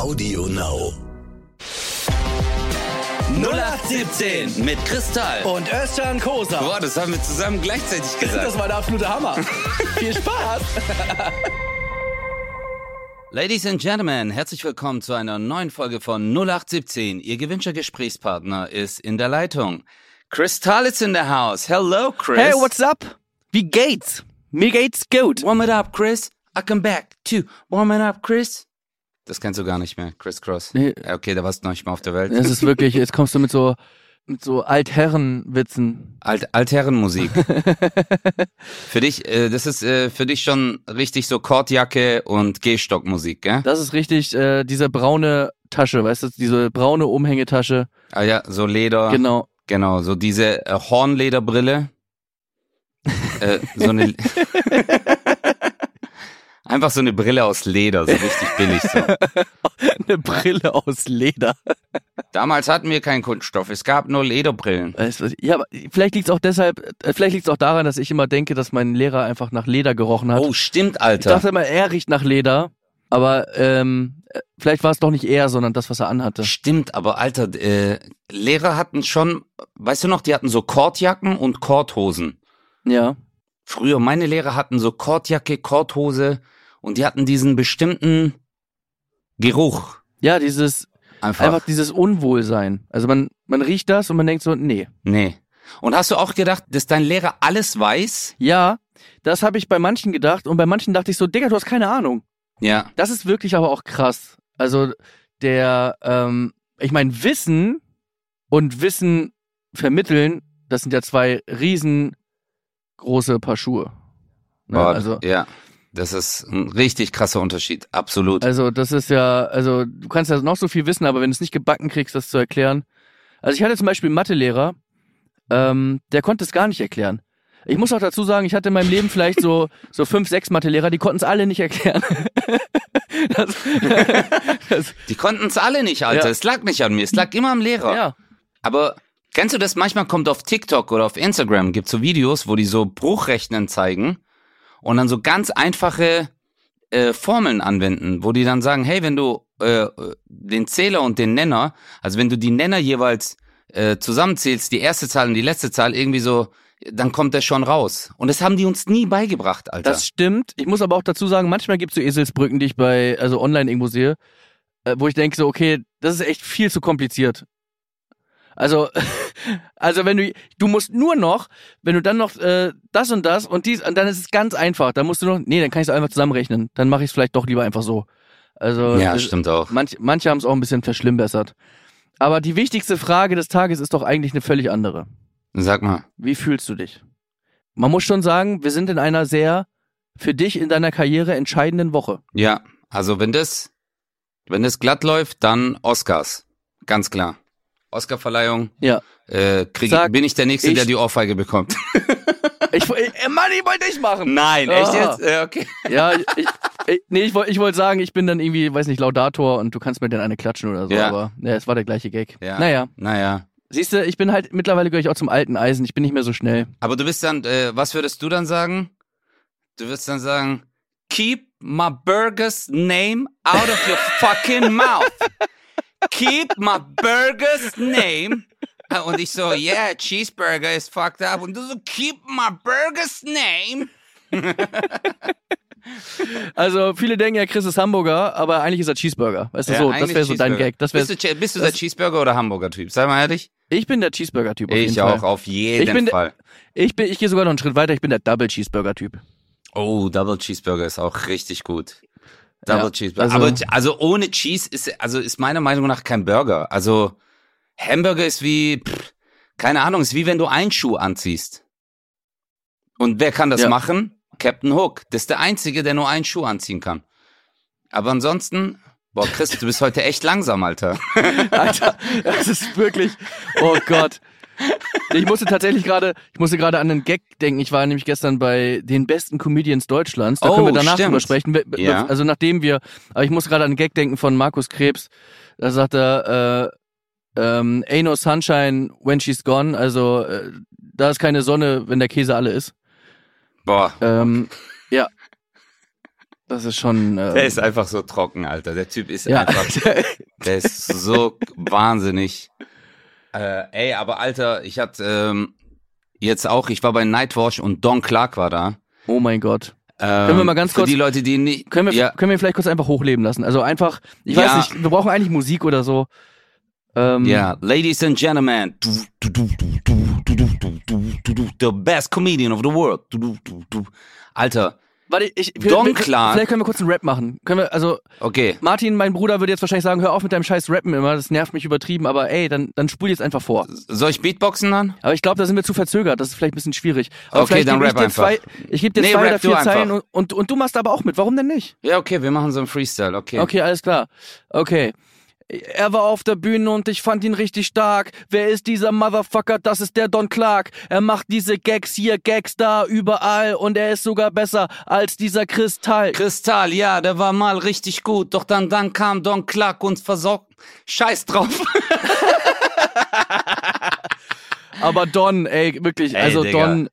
Audio Now. 0817 mit Kristall. Und Özcan Kosa. Boah, das haben wir zusammen gleichzeitig gesagt. Das war der absolute Hammer. Viel Spaß. Ladies and Gentlemen, herzlich willkommen zu einer neuen Folge von 0817. Ihr gewünschter Gesprächspartner ist in der Leitung. Kristall is in the house. Hello, Chris. Hey, what's up? Wie geht's? Mir geht's gut. Warm it up, Chris. I come back to warm it up, Chris. Das kennst du gar nicht mehr, Chris Cross. Nee. Okay, da warst du noch nicht mal auf der Welt. Das ist wirklich, jetzt kommst du mit so, mit so Altherrenwitzen. Alt Altherrenmusik. für dich, äh, das ist äh, für dich schon richtig so Kordjacke und Gehstockmusik, gell? Das ist richtig, äh, diese braune Tasche, weißt du, diese braune Umhängetasche. Ah ja, so Leder. Genau. Genau, so diese äh, Hornlederbrille. äh, so eine. Einfach so eine Brille aus Leder, so richtig billig. So. Eine Brille aus Leder. Damals hatten wir keinen Kunststoff, es gab nur Lederbrillen. Ja, aber vielleicht liegt's auch deshalb, äh, vielleicht liegt's auch daran, dass ich immer denke, dass mein Lehrer einfach nach Leder gerochen hat. Oh, stimmt, ich Alter. dachte immer, er riecht nach Leder, aber ähm, äh, vielleicht war es doch nicht er, sondern das, was er anhatte. Stimmt, aber Alter, äh, Lehrer hatten schon, weißt du noch, die hatten so Kordjacken und Kordhosen. Ja. Früher, meine Lehrer hatten so Kordjacke, Kordhose und die hatten diesen bestimmten Geruch. Ja, dieses, Einfach. einfach dieses Unwohlsein. Also man, man riecht das und man denkt so, nee. Nee. Und hast du auch gedacht, dass dein Lehrer alles weiß? Ja, das habe ich bei manchen gedacht und bei manchen dachte ich so, Digga, du hast keine Ahnung. Ja. Das ist wirklich aber auch krass. Also der, ähm, ich meine, Wissen und Wissen vermitteln, das sind ja zwei riesengroße Paar Schuhe. Ne? Boah, Also, ja. Das ist ein richtig krasser Unterschied. Absolut. also das ist ja, also du kannst ja noch so viel wissen, aber wenn du es nicht gebacken kriegst, das zu erklären. Also ich hatte zum Beispiel einen Mathelehrer, ähm, der konnte es gar nicht erklären. Ich muss auch dazu sagen, ich hatte in meinem Leben vielleicht so, so fünf, sechs Mathelehrer, die konnten es alle nicht erklären. das, das, Die konnten es alle nicht, Alter. Ja. Es lag nicht an mir. Es lag immer am Lehrer. ja. Aber kennst du das? Manchmal kommt auf TikTok oder auf Instagram gibt's so Videos, wo die so Bruchrechnen zeigen und dann so ganz einfache äh, Formeln anwenden, wo die dann sagen, hey, wenn du äh, den Zähler und den Nenner, also wenn du die Nenner jeweils äh, zusammenzählst, die erste Zahl und die letzte Zahl irgendwie so, dann kommt der schon raus. Und das haben die uns nie beigebracht, Alter. Das stimmt. Ich muss aber auch dazu sagen, manchmal gibt es so Eselsbrücken, die ich bei, also online irgendwo sehe, äh, wo ich denke so, okay, das ist echt viel zu kompliziert. Also, also wenn du, du musst nur noch, wenn du dann noch äh, das und das und dies, und dann ist es ganz einfach. Dann musst du noch, nee, dann kann ich es einfach zusammenrechnen. Dann mache ich es vielleicht doch lieber einfach so. Also, ja, äh, stimmt auch. manch, manche haben es auch ein bisschen verschlimmbessert. Aber die wichtigste Frage des Tages ist doch eigentlich eine völlig andere. Sag mal. Wie fühlst du dich? Man muss schon sagen, wir sind in einer sehr für dich in deiner Karriere entscheidenden Woche. Ja, also wenn das, wenn das glatt läuft, dann Oscars. Ganz klar. Oscarverleihung. Ja. Äh, krieg, Sag, bin ich der Nächste, ich- der die Ohrfeige bekommt. Ich, äh, Mann, ich wollte nicht machen. Nein, echt echt jetzt? jetzt? Ja, okay. Ja, ich, ich, ich, nee, ich wollte ich wollte sagen, ich bin dann irgendwie, weiß nicht, Laudator und du kannst mir dann eine klatschen oder so, Ja. aber ja, es war der gleiche Gag. Ja. Naja, Naja. siehst du, ich bin halt, mittlerweile gehöre ich auch zum alten Eisen, ich bin nicht mehr so schnell. Aber du bist dann, äh, was würdest du dann sagen? Du würdest dann sagen, keep my burger's name out of your fucking mouth. Keep my burger's name. Äh, Und ich so, yeah, cheeseburger is fucked up. Und du so, keep my burger's name. Also, viele denken ja, Chris ist Hamburger, aber eigentlich ist er Cheeseburger. Weißt du, Ja, so, das wäre so dein. Gag. Das Bist du, bist du der Cheeseburger oder Hamburger-Typ? Sei mal ehrlich. ich bin der Cheeseburger-Typ Ich auch, Fall. auf jeden Ich bin der- Fall. Ich, bin, ich gehe sogar noch einen Schritt weiter, ich bin der Double Cheeseburger-Typ. Oh, Double Cheeseburger ist auch richtig gut. Double Ja, Cheeseburger. also- Aber also ohne Cheese ist also ist meiner Meinung nach kein Burger. Also Hamburger ist wie pff, keine Ahnung, ist wie wenn du einen Schuh anziehst. Und wer kann das Ja. machen? Captain Hook. Das ist der einzige, der nur einen Schuh anziehen kann. Aber ansonsten Boah, Chris, du bist heute echt langsam, Alter. Alter, das ist wirklich, oh Gott. Ich musste tatsächlich gerade, ich musste gerade an einen Gag denken. Ich war nämlich gestern bei den besten Comedians Deutschlands. Da Oh, können wir danach stimmt. drüber sprechen. Ja. Also nachdem wir, aber ich musste gerade an einen Gag denken von Markus Krebs. Da sagt er, äh, ähm, ain't no sunshine when she's gone. Also äh, da ist keine Sonne, wenn der Käse alle ist. Boah, Ähm, ja. Das ist schon. Äh, Der ist einfach so trocken, Alter. Der Typ ist ja. einfach, der ist so wahnsinnig. Äh, ey, aber Alter, ich hatte ähm, jetzt auch, ich war bei Nightwatch und Don Clark war da. Oh mein Gott. Ähm, können wir mal ganz kurz. Für die Leute, die nicht. Können wir, ja. können wir vielleicht kurz einfach hochleben lassen? Also einfach, ich ja. weiß nicht, wir brauchen eigentlich Musik oder so. Ähm, ja, Ladies and Gentlemen, the best comedian of the world. Alter, Warte, ich, Don Clark. Vielleicht können wir kurz einen Rap machen. Können wir, also, okay. Martin, mein Bruder, würde jetzt wahrscheinlich sagen, hör auf mit deinem scheiß Rappen immer, das nervt mich übertrieben, aber ey, dann, dann spul jetzt einfach vor. Soll ich Beatboxen dann? Aber ich glaube, da sind wir zu verzögert, das ist vielleicht ein bisschen schwierig. Aber Okay, dann rap einfach. zwei, ich gebe dir Nee, zwei oder vier. Zeilen und, und, und du machst aber auch mit, warum denn nicht? Ja, okay, wir machen so einen Freestyle, okay. Okay, alles klar. Okay. Er war auf der Bühne und ich fand ihn richtig stark. Wer ist dieser Motherfucker? Das ist der Don Clark. Er macht diese Gags hier, Gags da, überall und er ist sogar besser als dieser Kristall. Kristall, ja, der war mal richtig gut, doch dann, dann kam Don Clark und versorgt. Scheiß drauf. Aber Don, ey, wirklich, Ey, also Digga. Don,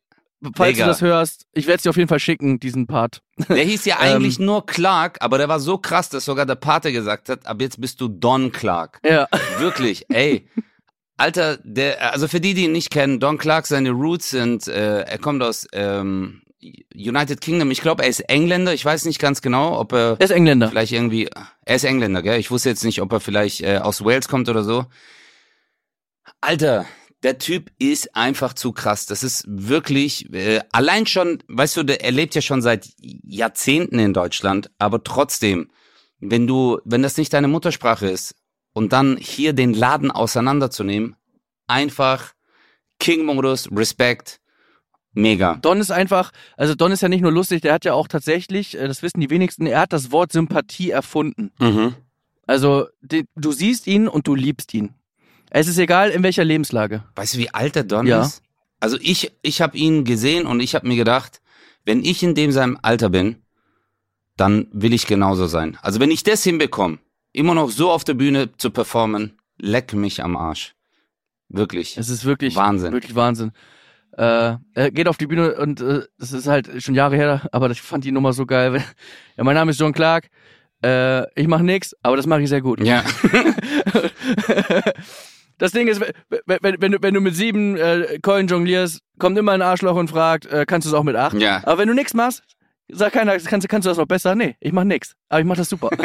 falls Digga. du das hörst, ich werde es dir auf jeden Fall schicken, diesen Part. Der hieß ja Ähm. eigentlich nur Clark, aber der war so krass, dass sogar der Pate gesagt hat, ab jetzt bist du Don Clark. Ja. Wirklich, ey. Alter, der, also für die, die ihn nicht kennen, Don Clark, seine Roots sind, äh, er kommt aus ähm, United Kingdom. Ich glaube, er ist Engländer. Ich weiß nicht ganz genau, ob er Er ist Engländer. vielleicht irgendwie, er ist Engländer, gell? Ich wusste jetzt nicht, ob er vielleicht äh, aus Wales kommt oder so. Alter, der Typ ist einfach zu krass. Das ist wirklich, äh, allein schon, weißt du, der, er lebt ja schon seit Jahrzehnten in Deutschland, aber trotzdem, wenn du, wenn das nicht deine Muttersprache ist und dann hier den Laden auseinanderzunehmen, einfach King-Modus, Respekt, mega. Don ist einfach, also Don ist ja nicht nur lustig, der hat ja auch tatsächlich, äh, das wissen die wenigsten, er hat das Wort Sympathie erfunden. Mhm. Also die, du siehst ihn und du liebst ihn. Es ist egal, in welcher Lebenslage. Weißt du, wie alt der Don Ja. ist? Also ich, ich habe ihn gesehen und ich habe mir gedacht, wenn ich in dem seinem Alter bin, dann will ich genauso sein. Also wenn ich das hinbekomme, immer noch so auf der Bühne zu performen, leck mich am Arsch. Wirklich. Es ist wirklich Wahnsinn. Wirklich Wahnsinn. Äh, er geht auf die Bühne und äh, das ist halt schon Jahre her, aber ich fand die Nummer so geil. Ja, mein Name ist John Clark. Äh, ich mache nix, aber das mache ich sehr gut. Ja. Das Ding ist, wenn, wenn, wenn, du, wenn du mit sieben äh, Keulen jonglierst, kommt immer ein Arschloch und fragt, äh, kannst du es auch mit acht? Ja. Aber wenn du nix machst, sagt keiner, kannst, kannst du das noch besser? Nee, ich mach nix. Aber ich mach das super.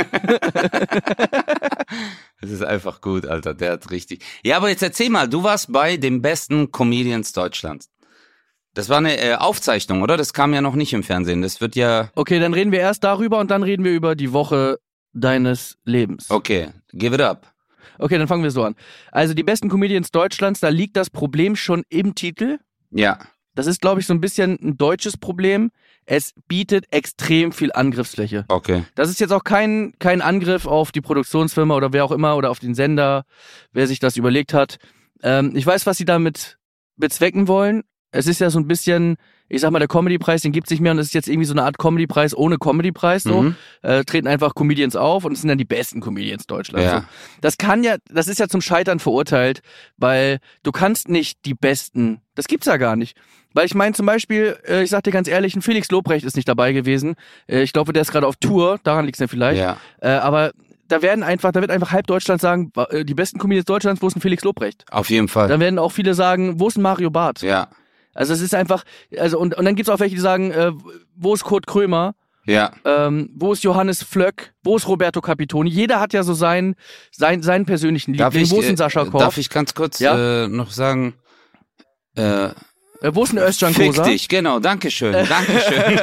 Das ist einfach gut, Alter. Der hat richtig. Ja, aber jetzt erzähl mal, du warst bei den besten Comedians Deutschlands. Das war eine äh, Aufzeichnung, oder? Das kam ja noch nicht im Fernsehen. Das wird ja. Okay, dann reden wir erst darüber und dann reden wir über die Woche deines Lebens. Okay, give it up. Okay, dann fangen wir so an. Also die besten Comedians Deutschlands, da liegt das Problem schon im Titel. Ja. Das ist, glaube ich, so ein bisschen ein deutsches Problem. Es bietet extrem viel Angriffsfläche. Okay. Das ist jetzt auch kein, kein Angriff auf die Produktionsfirma oder wer auch immer oder auf den Sender, wer sich das überlegt hat. Ähm, ich weiß, was sie damit bezwecken wollen. Es ist ja so ein bisschen, ich sag mal, der Comedy-Preis, den gibt's nicht mehr und es ist jetzt irgendwie so eine Art Comedy-Preis ohne Comedy-Preis. So. Mhm. Äh, treten einfach Comedians auf und es sind dann die besten Comedians Deutschlands. Ja. So. Das kann ja, das ist ja zum Scheitern verurteilt, weil du kannst nicht die Besten, das gibt's ja gar nicht. Weil ich meine zum Beispiel, äh, ich sag dir ganz ehrlich, ein Felix Lobrecht ist nicht dabei gewesen. Äh, ich glaube, der ist gerade auf Tour, daran liegt's ja vielleicht. Ja. Äh, aber da werden einfach, da wird einfach halb Deutschland sagen, äh, die besten Comedians Deutschlands, wo ist ein Felix Lobrecht? Auf jeden Fall. Dann werden auch viele sagen, wo ist ein Mario Barth? Ja. Also es ist einfach, also und, und dann gibt's auch welche, die sagen, äh, wo ist Kurt Krömer? Ja. Ähm, wo ist Johannes Flöck? Wo ist Roberto Capitoni? Jeder hat ja so seinen, seinen, seinen persönlichen Darf Liebling. ich, wo ist äh, Sascha Korf? darf ich ganz kurz Ja? äh, noch sagen, äh, äh, wo ist ein Özcan fick Kosa? dich, genau, Dankeschön, Dankeschön.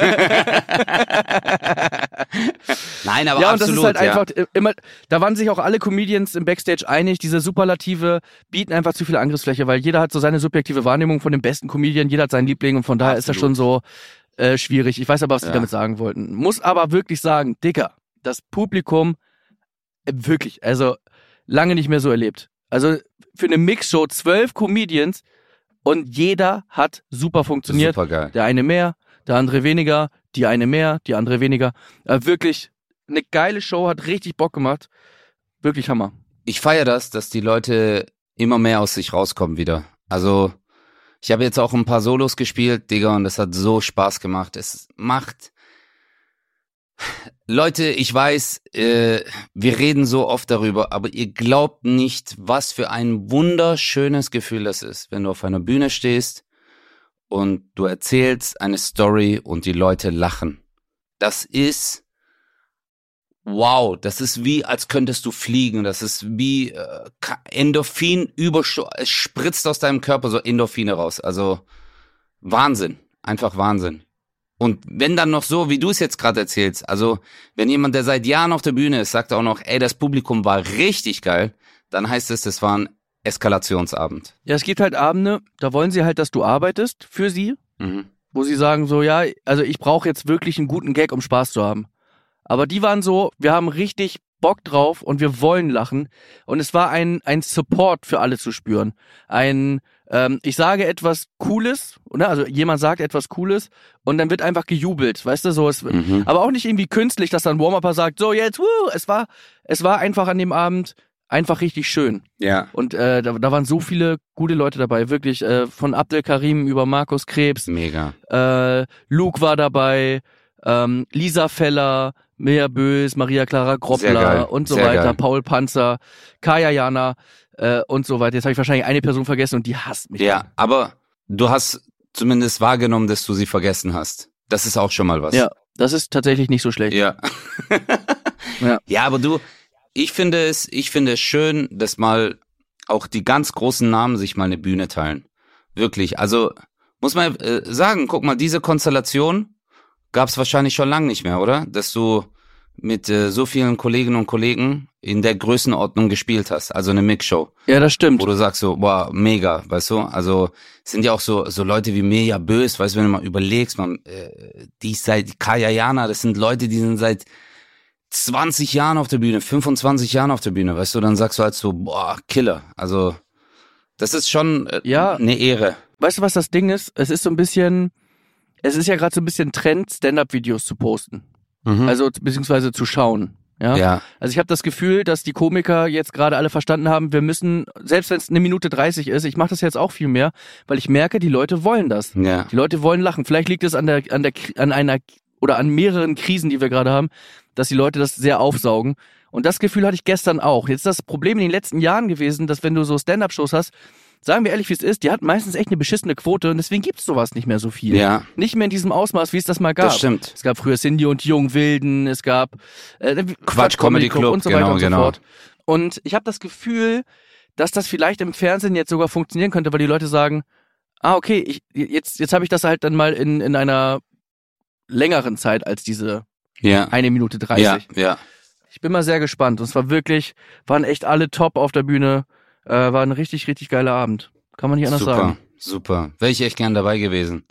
Nein, aber ja, und das absolut, ist halt ja. einfach äh, immer, da waren sich auch alle Comedians im Backstage einig, diese Superlative bieten einfach zu viel Angriffsfläche, weil jeder hat so seine subjektive Wahrnehmung von dem besten Comedian, jeder hat seinen Liebling und von daher ist das Absolut. schon so äh, schwierig. Ich weiß aber, was die Ja. damit sagen wollten. Muss aber wirklich sagen, Dicker, das Publikum äh, wirklich, also lange nicht mehr so erlebt. Also für eine Mixshow zwölf Comedians und jeder hat super funktioniert. Super geil. Der eine mehr, der andere weniger, die eine mehr, die andere weniger. Äh, wirklich eine geile Show, hat richtig Bock gemacht. Wirklich Hammer. Ich feiere das, dass die Leute immer mehr aus sich rauskommen wieder. Also, ich habe jetzt auch ein paar Solos gespielt, Digga, und das hat so Spaß gemacht. Es macht Leute, ich weiß, äh, wir reden so oft darüber, aber ihr glaubt nicht, was für ein wunderschönes Gefühl das ist, wenn du auf einer Bühne stehst und du erzählst eine Story und die Leute lachen. Das ist wow, das ist wie, als könntest du fliegen. Das ist wie äh, Endorphin übersch es spritzt aus deinem Körper so Endorphine raus. Also Wahnsinn, einfach Wahnsinn. Und wenn dann noch so, wie du es jetzt gerade erzählst, also wenn jemand, der seit Jahren auf der Bühne ist, sagt auch noch, ey, das Publikum war richtig geil, dann heißt es, das war ein Eskalationsabend. Ja, es gibt halt Abende, da wollen sie halt, dass du arbeitest für sie, mhm. wo sie sagen so, ja, also ich brauche jetzt wirklich einen guten Gag, um Spaß zu haben. Aber die waren so, wir haben richtig Bock drauf und wir wollen lachen. Und es war ein, ein Support für alle zu spüren. Ein, ähm, ich sage etwas Cooles, oder? Also jemand sagt etwas Cooles und dann wird einfach gejubelt, weißt du, so es, mhm. aber auch nicht irgendwie künstlich, dass dann Warm-Upper sagt, so jetzt, wuh, es war, es war einfach an dem Abend einfach richtig schön. Ja. Und äh, da, da waren so viele gute Leute dabei, wirklich äh, von Abdel Karim über Markus Krebs. Mega. Äh, Luke war dabei, ähm, Lisa Feller, Mea Bös, Maria Clara Groppler und so Sehr weiter, geil. Paul Panzer, Kaya Jana äh, und so weiter. Jetzt habe ich wahrscheinlich eine Person vergessen und die hasst mich. Ja, aber du hast zumindest wahrgenommen, dass du sie vergessen hast. Das ist auch schon mal was. Ja, das ist tatsächlich nicht so schlecht. Ja. ja. ja, aber du, ich finde es, ich finde es schön, dass mal auch die ganz großen Namen sich mal eine Bühne teilen. Wirklich. Also muss man äh, sagen, guck mal, diese Konstellation, gab es wahrscheinlich schon lange nicht mehr, oder? Dass du mit äh, so vielen Kolleginnen und Kollegen in der Größenordnung gespielt hast, also eine Mixshow. Ja, das stimmt. Wo du sagst so, boah, mega, weißt du? Also sind ja auch so so Leute wie Mirja Bös, weißt du, wenn du mal überlegst, man, äh, die ist seit Kaya Jana, das sind Leute, die sind seit 20 Jahren auf der Bühne, 25 Jahren auf der Bühne, weißt du, dann sagst du halt so, boah, Killer. Also das ist schon äh, ja, eine Ehre. Weißt du, was das Ding ist? Es ist so ein bisschen es ist ja gerade so ein bisschen Trend, Stand-up-Videos zu posten. Mhm. Also beziehungsweise zu schauen. Ja? ja. Also ich habe das Gefühl, dass die Komiker jetzt gerade alle verstanden haben, wir müssen, selbst wenn es eine Minute 30 ist, ich mache das jetzt auch viel mehr, weil ich merke, die Leute wollen das. Ja. Die Leute wollen lachen. Vielleicht liegt es an der, an der, an einer oder an mehreren Krisen, die wir gerade haben, dass die Leute das sehr aufsaugen. Und das Gefühl hatte ich gestern auch. Jetzt ist das Problem in den letzten Jahren gewesen, dass wenn du so Stand-up-Shows hast, sagen wir ehrlich, wie es ist, die hat meistens echt eine beschissene Quote und deswegen gibt's sowas nicht mehr so viel. Ja. Nicht mehr in diesem Ausmaß, wie es das mal gab. Das stimmt. Es gab früher Cindy und Jungen Wilden, es gab äh, Quatsch, Quatsch Comedy Club, Club und so weiter genau, und so genau. fort. Und ich habe das Gefühl, dass das vielleicht im Fernsehen jetzt sogar funktionieren könnte, weil die Leute sagen, ah, okay, ich, jetzt, jetzt habe ich das halt dann mal in, in einer längeren Zeit als diese ja. eine Minute dreißig. Ja, ja. Ich bin mal sehr gespannt. Und es war wirklich, waren echt alle top auf der Bühne. Äh, war ein richtig, richtig geiler Abend. Kann man nicht anders super, sagen. Super, super. Wäre ich echt gern dabei gewesen.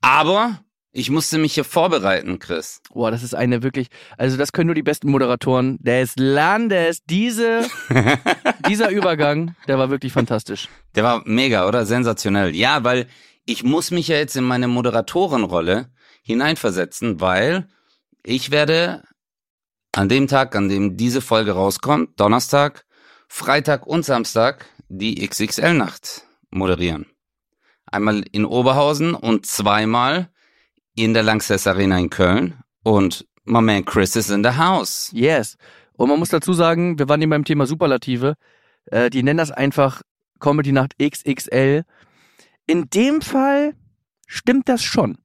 Aber ich musste mich hier vorbereiten, Chris. Boah, das ist eine wirklich, also das können nur die besten Moderatoren des Landes. Diese, dieser Übergang, der war wirklich fantastisch. Der war mega, oder? Sensationell. Ja, weil ich muss mich ja jetzt in meine Moderatorenrolle hineinversetzen, weil ich werde an dem Tag, an dem diese Folge rauskommt, Donnerstag, Freitag und Samstag die XXL-Nacht moderieren. Einmal in Oberhausen und zweimal in der Lanxess Arena in Köln. Und my man Chris is in the house. Yes. Und man muss dazu sagen, wir waren eben beim Thema Superlative. Äh, die nennen das einfach Comedy Nacht XXL. In dem Fall stimmt das schon.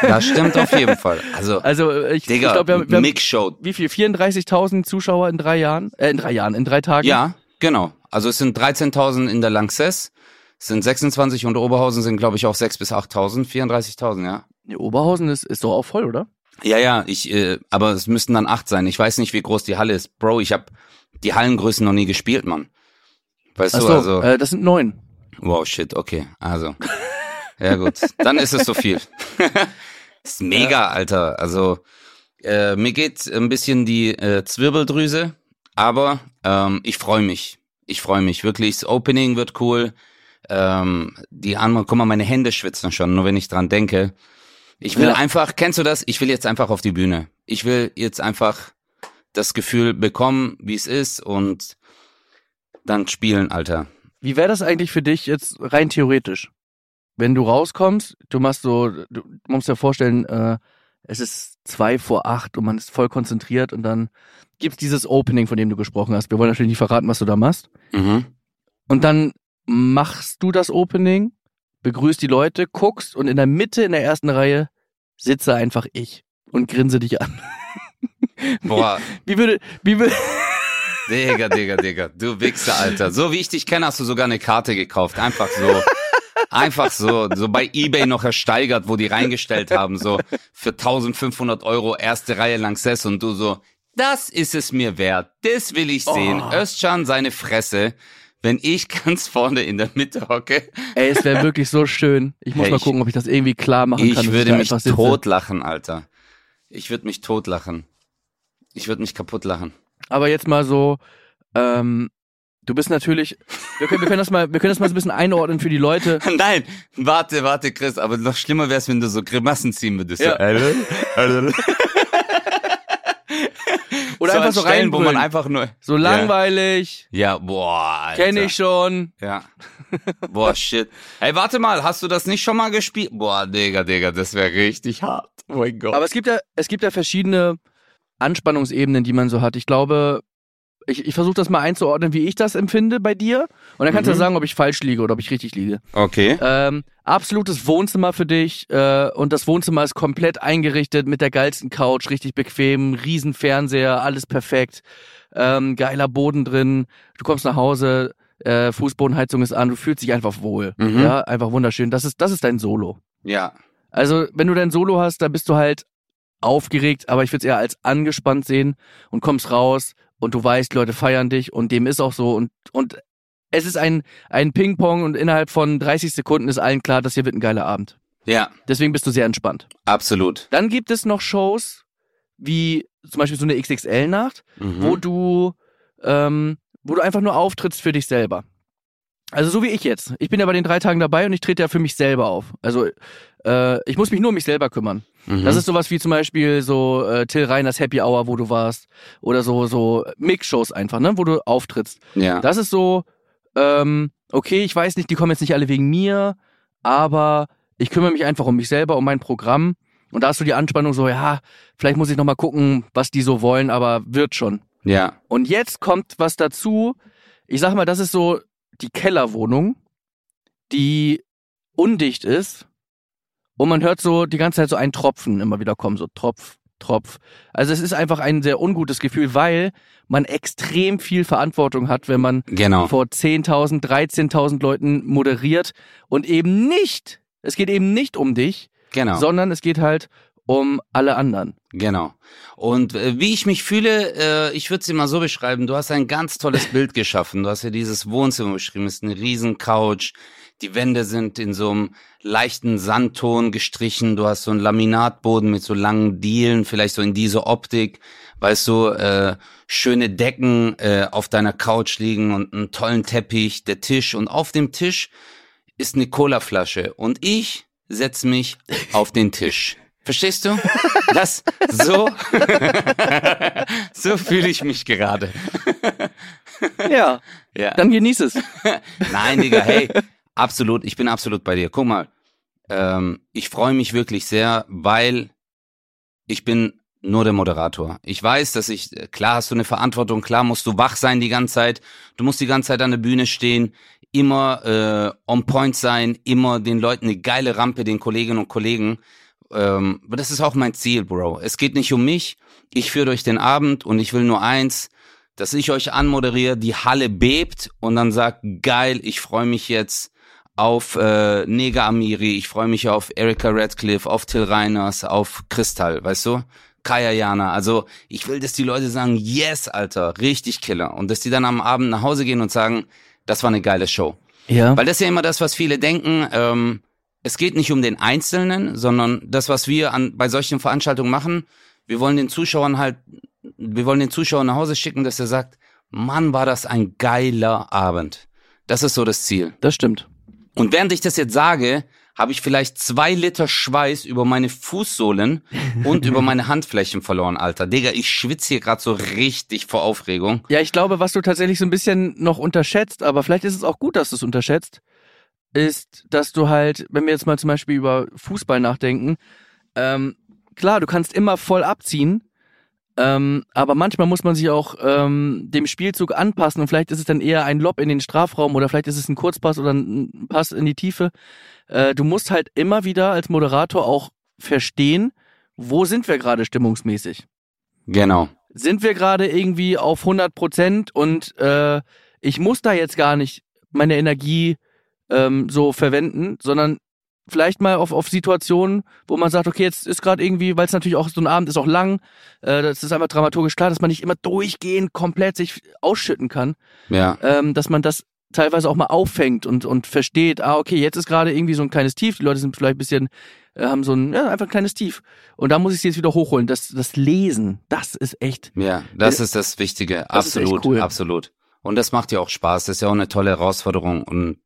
Das stimmt auf jeden Fall. Also, also äh, ich, Digga, ich glaube, wir, haben, wir haben wie viel? 34.000 Zuschauer in drei Jahren? Äh, in drei Jahren, in drei Tagen? Ja, genau. Also es sind 13.000 in der Lanxess, es sind 26 und Oberhausen sind, glaube ich, auch 6.000 bis 8.000, 34.000, ja. Nee, Oberhausen ist, ist doch auch voll, oder? Ja, ja, ich, äh, aber es müssten dann acht sein. Ich weiß nicht, wie groß die Halle ist. Bro, ich habe die Hallengrößen noch nie gespielt, Mann. Weißt Ach du, so, also. Äh, das sind neun. Wow, shit, okay. Also. Ja, gut. Dann ist es so viel. ist mega. Alter. Also, äh, mir geht ein bisschen die äh, Zwirbeldrüse, aber ähm, ich freue mich. Ich freue mich wirklich. Das Opening wird cool. Ähm, die anderen, guck mal, meine Hände schwitzen schon, nur wenn ich dran denke. Ich will ja. einfach, kennst du das? Ich will jetzt einfach auf die Bühne. Ich will jetzt einfach das Gefühl bekommen, wie es ist und dann spielen, Alter. Wie wäre das eigentlich für dich jetzt rein theoretisch? Wenn du rauskommst, du machst so, du musst dir vorstellen, äh, es ist zwei vor acht und man ist voll konzentriert und dann gibt's dieses Opening, von dem du gesprochen hast. Wir wollen natürlich nicht verraten, was du da machst. Mhm. Und dann machst du das Opening, begrüßt die Leute, guckst und in der Mitte, in der ersten Reihe, sitze einfach ich und grinse dich an. Boah, Wie würde, wie würde, Digga, Digga, Digga, du Wichser, Alter. So wie ich dich kenne, hast du sogar eine Karte gekauft. Einfach so. Einfach so, so bei Ebay noch ersteigert, wo die reingestellt haben, so für 1500 Euro erste Reihe Lanxess und du so, das ist es mir wert, das will ich sehen. Oh. Özcan seine Fresse, wenn ich ganz vorne in der Mitte hocke. ey, es wäre wirklich so schön. Ich muss Hey, mal ich- gucken, ob ich das irgendwie klar machen kann. Ich würde mich totlachen, Alter. Ich würde mich totlachen. Ich würde mich kaputt lachen. Aber jetzt mal so, ähm, du bist natürlich, wir können, wir können das mal, wir können das mal so ein bisschen einordnen für die Leute. Nein, warte, warte, Chris, aber noch schlimmer wäre es, wenn du so Grimassen ziehen würdest. Ja. So, Oder so einfach so Stellen, wo man einfach nur. So langweilig, Ja, boah. Alter. kenne ich schon. Ja. Boah, shit. Ey, warte mal, hast du das nicht schon mal gespielt? Boah, Digga, Digga, das wäre richtig hart. Oh mein Gott. Aber es gibt ja, es gibt ja verschiedene Anspannungsebenen, die man so hat. Ich glaube, ich, ich versuche das mal einzuordnen, wie ich das empfinde bei dir. Und dann kannst du Mhm. sagen, ob ich falsch liege oder ob ich richtig liege. okay. Ähm, absolutes Wohnzimmer für dich äh, und das Wohnzimmer ist komplett eingerichtet mit der geilsten Couch, richtig bequem, riesen Fernseher, alles perfekt, ähm, geiler Boden drin. Du kommst nach Hause, äh, Fußbodenheizung ist an, du fühlst dich einfach wohl, Mhm. ja, einfach wunderschön. Das ist das ist dein Solo. Ja. Also wenn du dein Solo hast, da bist du halt aufgeregt, aber ich würde es eher als angespannt sehen und kommst raus und du weißt, Leute feiern dich und dem ist auch so und und es ist ein ein Ping-Pong und innerhalb von 30 Sekunden ist allen klar, das hier wird ein geiler Abend. Ja, Deswegen bist du sehr entspannt. absolut. Dann gibt es noch Shows wie zum Beispiel so eine XXL-Nacht, Mhm. wo du ähm, wo du einfach nur auftrittst für dich selber. Also so wie ich jetzt. Ich bin ja bei den drei Tagen dabei und ich trete ja für mich selber auf. Also äh, ich muss mich nur um mich selber kümmern. Mhm. Das ist sowas wie zum Beispiel so äh, Till Reiners Happy Hour, wo du warst. Oder so, so Mix-Shows einfach, ne? Wo du auftrittst. ja. Das ist so, ähm, okay, ich weiß nicht, die kommen jetzt nicht alle wegen mir, aber ich kümmere mich einfach um mich selber, um mein Programm. Und da hast du die Anspannung so, ja, vielleicht muss ich noch mal gucken, was die so wollen, aber wird schon. ja. Und jetzt kommt was dazu. Ich sag mal, das ist so die Kellerwohnung, die undicht ist. Und man hört so die ganze Zeit so einen Tropfen immer wieder kommen, so Tropf, Tropf. Also es ist einfach ein sehr ungutes Gefühl, weil man extrem viel Verantwortung hat, wenn man Genau. vor 10.000, 13.000 Leuten moderiert und eben nicht, es geht eben nicht um dich, Genau. sondern es geht halt um alle anderen. Genau. Und äh, wie ich mich fühle, äh, ich würde es dir mal so beschreiben, du hast ein ganz tolles Bild geschaffen. Du hast ja dieses Wohnzimmer beschrieben, es ist eine riesen Couch. Die Wände sind in so einem leichten Sandton gestrichen. Du hast so einen Laminatboden mit so langen Dielen, vielleicht so in diese Optik. Weißt du, äh, schöne Decken äh, auf deiner Couch liegen und einen tollen Teppich, der Tisch. Und auf dem Tisch ist eine Colaflasche. Und ich setz mich auf den Tisch. Verstehst du? Das so so fühle ich mich gerade. Ja, Ja. dann genieß es. Nein, Digga, hey, absolut, ich bin absolut bei dir. Guck mal, ähm, ich freue mich wirklich sehr, weil ich bin nur der Moderator. Ich weiß, dass ich, klar hast du eine Verantwortung, klar musst du wach sein die ganze Zeit, du musst die ganze Zeit an der Bühne stehen, immer äh, on point sein, immer den Leuten eine geile Rampe, den Kolleginnen und Kollegen. Ähm, aber das ist auch mein Ziel, Bro. Es geht nicht um mich, ich führe durch den Abend und ich will nur eins, dass ich euch anmoderiere, die Halle bebt und dann sagt, geil, ich freue mich jetzt auf äh, Nega Amiri, ich freue mich auf Erika Radcliffe, auf Till Reiners, auf Kristall, weißt du? Kaya Jana. Also ich will, dass die Leute sagen, yes, Alter, richtig Killer. Und dass die dann am Abend nach Hause gehen und sagen, das war eine geile Show. Ja. Weil das ist ja immer das, was viele denken. Ähm, es geht nicht um den Einzelnen, sondern das, was wir an, bei solchen Veranstaltungen machen. Wir wollen den Zuschauern halt, wir wollen den Zuschauer nach Hause schicken, dass er sagt, Mann, war das ein geiler Abend. Das ist so das Ziel. Das stimmt. Und während ich das jetzt sage, habe ich vielleicht zwei Liter Schweiß über meine Fußsohlen und über meine Handflächen verloren, Alter. Digga, ich schwitze hier gerade so richtig vor Aufregung. Ja, ich glaube, was du tatsächlich so ein bisschen noch unterschätzt, aber vielleicht ist es auch gut, dass du es unterschätzt, ist, dass du halt, wenn wir jetzt mal zum Beispiel über Fußball nachdenken, ähm, klar, du kannst immer voll abziehen, ähm, aber manchmal muss man sich auch ähm, dem Spielzug anpassen und vielleicht ist es dann eher ein Lob in den Strafraum oder vielleicht ist es ein Kurzpass oder ein Pass in die Tiefe. Äh, du musst halt immer wieder als Moderator auch verstehen, wo sind wir gerade stimmungsmäßig. Genau. Sind wir gerade irgendwie auf 100 Prozent und äh, ich muss da jetzt gar nicht meine Energie ähm, so verwenden, sondern vielleicht mal auf, auf Situationen, wo man sagt, okay, jetzt ist gerade irgendwie, weil es natürlich auch so ein Abend ist auch lang, äh, das ist einfach dramaturgisch klar, dass man nicht immer durchgehend komplett sich ausschütten kann. Ja. Ähm, dass man das teilweise auch mal auffängt und, und versteht, ah, okay, jetzt ist gerade irgendwie so ein kleines Tief, die Leute sind vielleicht ein bisschen, äh, haben so ein, ja, einfach ein kleines Tief. Und da muss ich sie jetzt wieder hochholen. Das, das Lesen, das ist echt. Ja, das ist das Wichtige. Das absolut, cool. absolut. Und das macht ja auch Spaß. Das ist ja auch eine tolle Herausforderung. Und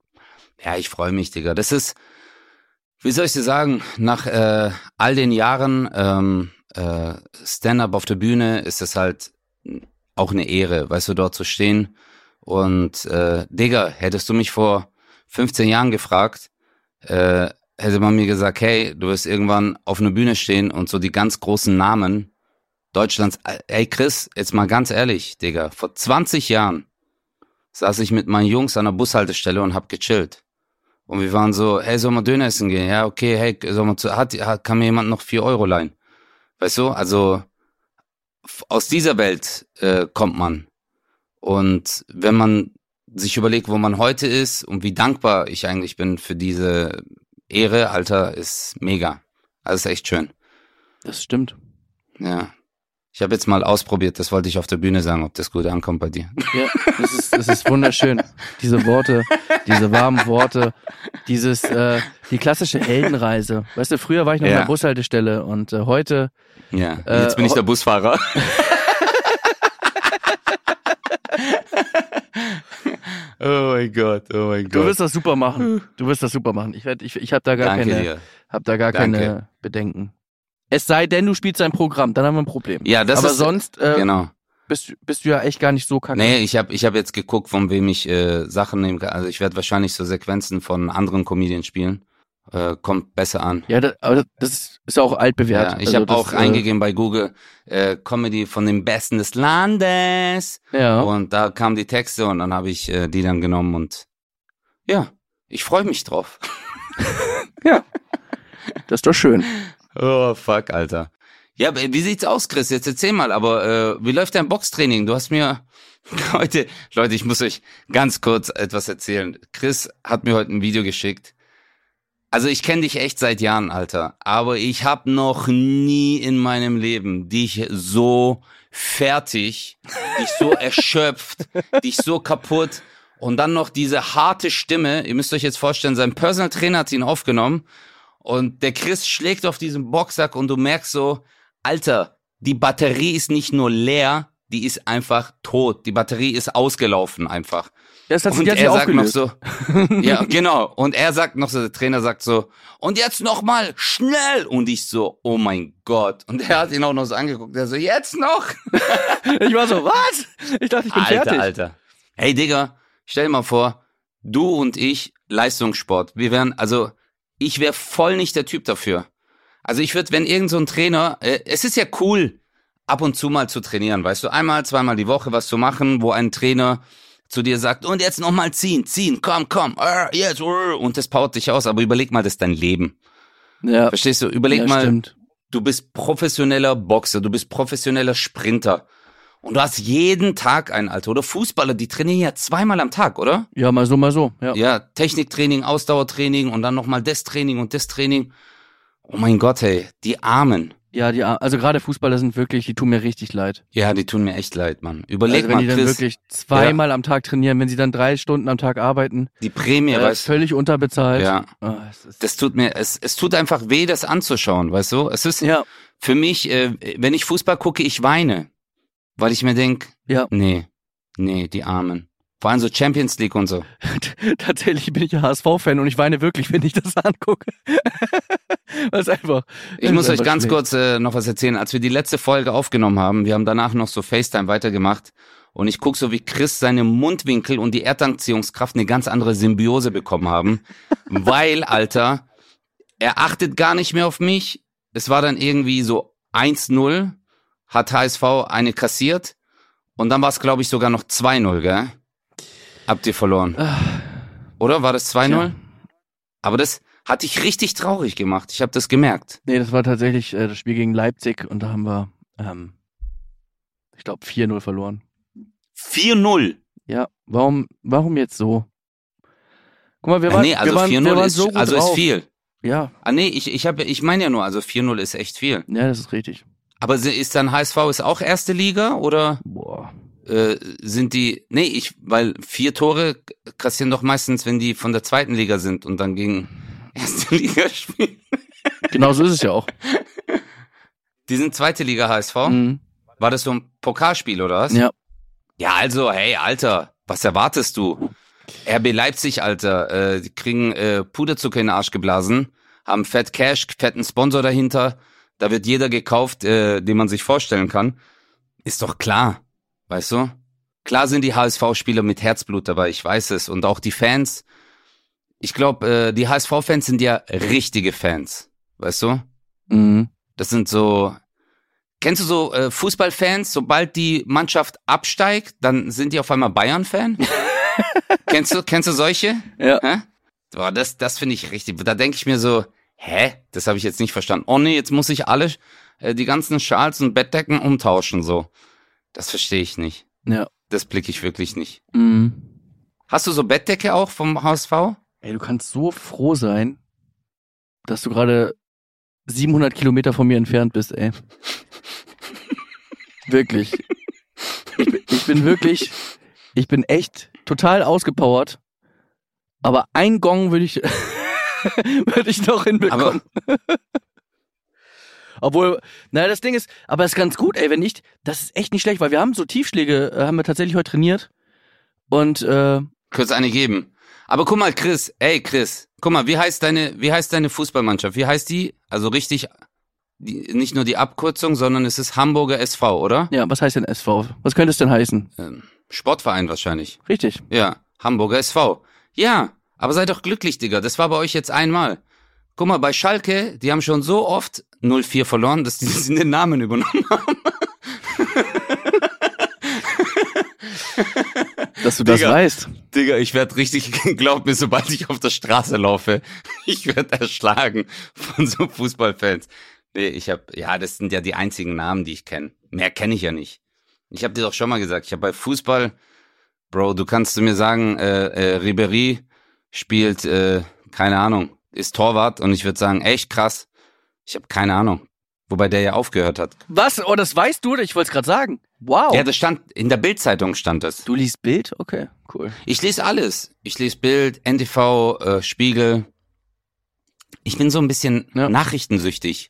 ja, ich freue mich, Digga. Das ist, wie soll ich dir sagen, nach äh, all den Jahren ähm, äh, Stand-up auf der Bühne ist es halt auch eine Ehre, weißt du, dort zu stehen. Und äh, Digga, hättest du mich vor 15 Jahren gefragt, äh, hätte man mir gesagt, hey, du wirst irgendwann auf einer Bühne stehen und so die ganz großen Namen Deutschlands. äh, Ey, Chris, jetzt mal ganz ehrlich, Digga, vor 20 Jahren saß ich mit meinen Jungs an der Bushaltestelle und hab gechillt. Und wir waren so, hey, sollen wir Döner essen gehen? Ja, okay, hey, sollen wir zu, hat, hat, kann mir jemand noch vier Euro leihen? Weißt du, also aus dieser Welt äh, kommt man. Und wenn man sich überlegt, wo man heute ist und wie dankbar ich eigentlich bin für diese Ehre, Alter, ist mega. Also ist echt schön. Das stimmt. Ja. Ich habe jetzt mal ausprobiert, das wollte ich auf der Bühne sagen, ob das gut ankommt bei dir. Ja, das ist, das ist wunderschön. Diese Worte, diese warmen Worte, dieses, äh, die klassische Heldenreise. Weißt du, früher war ich noch an Ja. der Bushaltestelle und äh, heute, Ja, Äh, jetzt bin ich der Busfahrer. oh mein Gott, oh mein du wirst das super machen. Du wirst das super machen. Ich werd, ich, ich habe da gar Danke keine, dir. hab da gar Danke. keine Bedenken. Es sei denn, du spielst ein Programm, dann haben wir ein Problem. Ja, das Aber ist sonst äh, genau. bist, bist du ja echt gar nicht so kacke. Nee, ich habe ich hab jetzt geguckt, von wem ich äh, Sachen nehmen kann. Also ich werde wahrscheinlich so Sequenzen von anderen Comedians spielen. Äh, kommt besser an. Ja, das, aber das ist, ja auch altbewährt. Ja, ich Also habe auch äh, eingegeben bei Google äh, Comedy von den Besten des Landes. Ja. Und da kamen die Texte und dann habe ich äh, die dann genommen und ja, ich freue mich drauf. Das ist doch schön. Oh, fuck, Alter. Ja, wie sieht's aus, Chris? Jetzt erzähl mal, aber äh, wie läuft dein Boxtraining? Du hast mir heute, Leute, ich muss euch ganz kurz etwas erzählen. Chris hat mir heute ein Video geschickt. Also ich kenne dich echt seit Jahren, Alter, aber ich habe noch nie in meinem Leben dich so fertig, dich so erschöpft, dich so kaputt und dann noch diese harte Stimme. Ihr müsst euch jetzt vorstellen, sein Personal Trainer hat ihn aufgenommen und der Chris schlägt auf diesen Boxsack und du merkst so, Alter, die Batterie ist nicht nur leer, die ist einfach tot. Die Batterie ist ausgelaufen einfach. Das hat Und jetzt er sagt noch so, ja, genau. Und er sagt noch so, der Trainer sagt so, und jetzt noch mal schnell. Und ich so, oh mein Gott. Und er hat ihn auch noch so angeguckt. Er so, jetzt noch? Ich war so, was? Ich dachte, ich bin Alter, fertig. Alter. Hey, Digga, stell dir mal vor, du und ich, Leistungssport. Wir wären, also, ich wäre voll nicht der Typ dafür. Also ich würde, wenn irgend so ein Trainer, äh, es ist ja cool, ab und zu mal zu trainieren, weißt du, einmal, zweimal die Woche was zu machen, wo ein Trainer zu dir sagt, und jetzt noch mal ziehen, ziehen, komm, komm, äh, jetzt, äh, und das powert dich aus, aber überleg mal, das ist dein Leben. Ja, Verstehst du? Überleg ja mal, stimmt. du bist professioneller Boxer, du bist professioneller Sprinter. Und du hast jeden Tag einen, Alter. Oder Fußballer, die trainieren ja zweimal am Tag, oder? Ja, mal so, mal so. Ja. Ja, Techniktraining, Ausdauertraining und dann nochmal das Training und das Training. Oh mein Gott, hey, die Armen. Ja, die, also gerade Fußballer sind wirklich, die tun mir richtig leid. Ja, die tun mir echt leid, Mann. Überleg also wenn mal, die dann Chris, wirklich zweimal am Tag trainieren, wenn sie dann drei Stunden am Tag arbeiten, die Prämie, äh, weißt du? völlig unterbezahlt. Ja, es ist, das tut mir, es, es tut einfach weh, das anzuschauen, weißt du? Es ist ja, für mich, äh, wenn ich Fußball gucke, ich weine. Weil ich mir denk, Ja. nee, nee, die Armen. Vor allem so Champions League und so. tatsächlich bin ich ja HSV-Fan und ich weine wirklich, wenn ich das angucke. Es einfach. Ich muss euch ganz schlecht. kurz äh, noch was erzählen. Als wir die letzte Folge aufgenommen haben, wir haben danach noch so FaceTime weitergemacht und ich guck so, wie Chris seine Mundwinkel und die Erdanziehungskraft eine ganz andere Symbiose bekommen haben. weil, Alter, er achtet gar nicht mehr auf mich. es war dann irgendwie so 1-0, hat HSV eine kassiert und dann war es, glaube ich, sogar noch 2-0, gell? Habt ihr verloren. Oder war das 2-0? Tja. Aber das hat dich richtig traurig gemacht. Ich habe das gemerkt. Nee, das war tatsächlich äh, das Spiel gegen Leipzig und da haben wir, ähm, ich glaube, 4-0 verloren. 4-0. Ja, warum, warum jetzt so? Guck mal, wir Ah, waren, nee, also wir waren, wir 4-0 waren ist, so gut also drauf. ist viel. Ja, Ah nee, ich, ich, hab, ich meine ja nur, also 4-0 ist echt viel. ja, das ist richtig. Aber ist dann HSV ist auch erste Liga oder Boah. äh, sind die, nee, ich, weil vier Tore kassieren doch meistens, wenn die von der zweiten Liga sind und dann gegen erste Liga spielen. Genau so ist es ja auch. Die sind zweite Liga HSV. Mhm. War das so ein Pokalspiel oder was? Ja. Ja, also, hey, Alter, was erwartest du? RB Leipzig, Alter, äh, die kriegen äh, Puderzucker in den Arsch geblasen, haben Fett Cash, fetten Sponsor dahinter. Da wird jeder gekauft, äh, den man sich vorstellen kann. Ist doch klar, weißt du? Klar sind die HSV-Spieler mit Herzblut dabei, ich weiß es. Und auch die Fans. Ich glaube, äh, die HSV-Fans sind ja richtige Fans, weißt du? Mhm. Das sind so. Kennst du so äh, Fußballfans? Sobald die Mannschaft absteigt, dann sind die auf einmal Bayern-Fan. kennst du, kennst du solche? Ja. Hä? Boah, das, das finde ich richtig. Da denke ich mir so, hä? Das habe ich jetzt nicht verstanden. Oh nee, jetzt muss ich alle, äh, die ganzen Schals und Bettdecken umtauschen, so. Das verstehe ich nicht. Ja. Das blicke ich wirklich nicht. Mhm. Hast du so Bettdecke auch vom HSV? Ey, du kannst so froh sein, dass du gerade 700 Kilometer von mir entfernt bist, ey. wirklich. Ich, bin- ich bin wirklich, ich bin echt total ausgepowert. Aber ein Gong würde ich, würde ich noch hinbekommen. Obwohl, naja, das Ding ist, aber es ist ganz gut, ey, wenn nicht, das ist echt nicht schlecht, weil wir haben so Tiefschläge, äh, haben wir tatsächlich heute trainiert. Und, äh, Kurz eine geben. Aber guck mal, Chris, ey Chris, guck mal, wie heißt deine, wie heißt deine Fußballmannschaft? Wie heißt die? Also richtig, die, nicht nur die Abkürzung, sondern es ist Hamburger SV, oder? ja, was heißt denn SV? Was könnte es denn heißen? Ähm, Sportverein wahrscheinlich. Richtig. Ja, Hamburger SV. Ja, aber seid doch glücklich, Digga. Das war bei euch jetzt einmal. Guck mal, bei Schalke, die haben schon so oft 0-4 verloren, dass die den Namen übernommen haben. Dass du das Digga. weißt. Digga, ich werd richtig, glaub mir, sobald ich auf der Straße laufe, ich werd erschlagen von so Fußballfans. Nee, ich hab, ja, das sind ja die einzigen Namen, die ich kenne. Mehr kenne ich ja nicht. Ich hab dir doch schon mal gesagt, ich habe bei Fußball, Bro, du kannst zu mir sagen, äh, äh, Ribery spielt, äh, keine Ahnung, ist Torwart und ich würde sagen, echt krass. Ich habe keine Ahnung. Wobei der ja aufgehört hat. Was? Oh, das weißt du? Ich wollte es gerade sagen. Wow. Ja, das stand, in der Bildzeitung stand das. du liest Bild? Okay, cool. Ich lese alles. Ich lese Bild, NTV, äh, Spiegel. Ich bin so ein bisschen Ja. nachrichtensüchtig.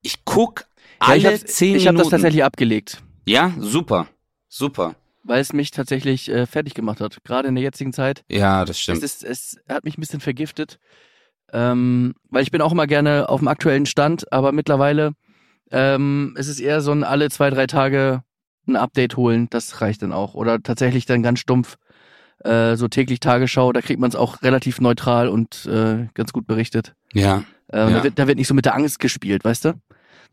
Ich guck Ja, alle ich habe zehn ich hab Minuten. das tatsächlich abgelegt, ja, super. Super. Weil es mich tatsächlich äh, fertig gemacht hat. Gerade in der jetzigen Zeit. Ja, das Es, stimmt. ist, es hat mich ein bisschen vergiftet. Ähm, weil ich bin auch immer gerne auf dem aktuellen Stand, aber mittlerweile ähm, ist es eher so ein alle zwei, drei Tage ein Update holen. Das reicht dann auch. Oder tatsächlich dann ganz stumpf äh, so täglich Tagesschau. Da kriegt man es auch relativ neutral und äh, ganz gut berichtet. Ja, Ähm, Ja. da, wird, da wird nicht so mit der Angst gespielt, weißt du?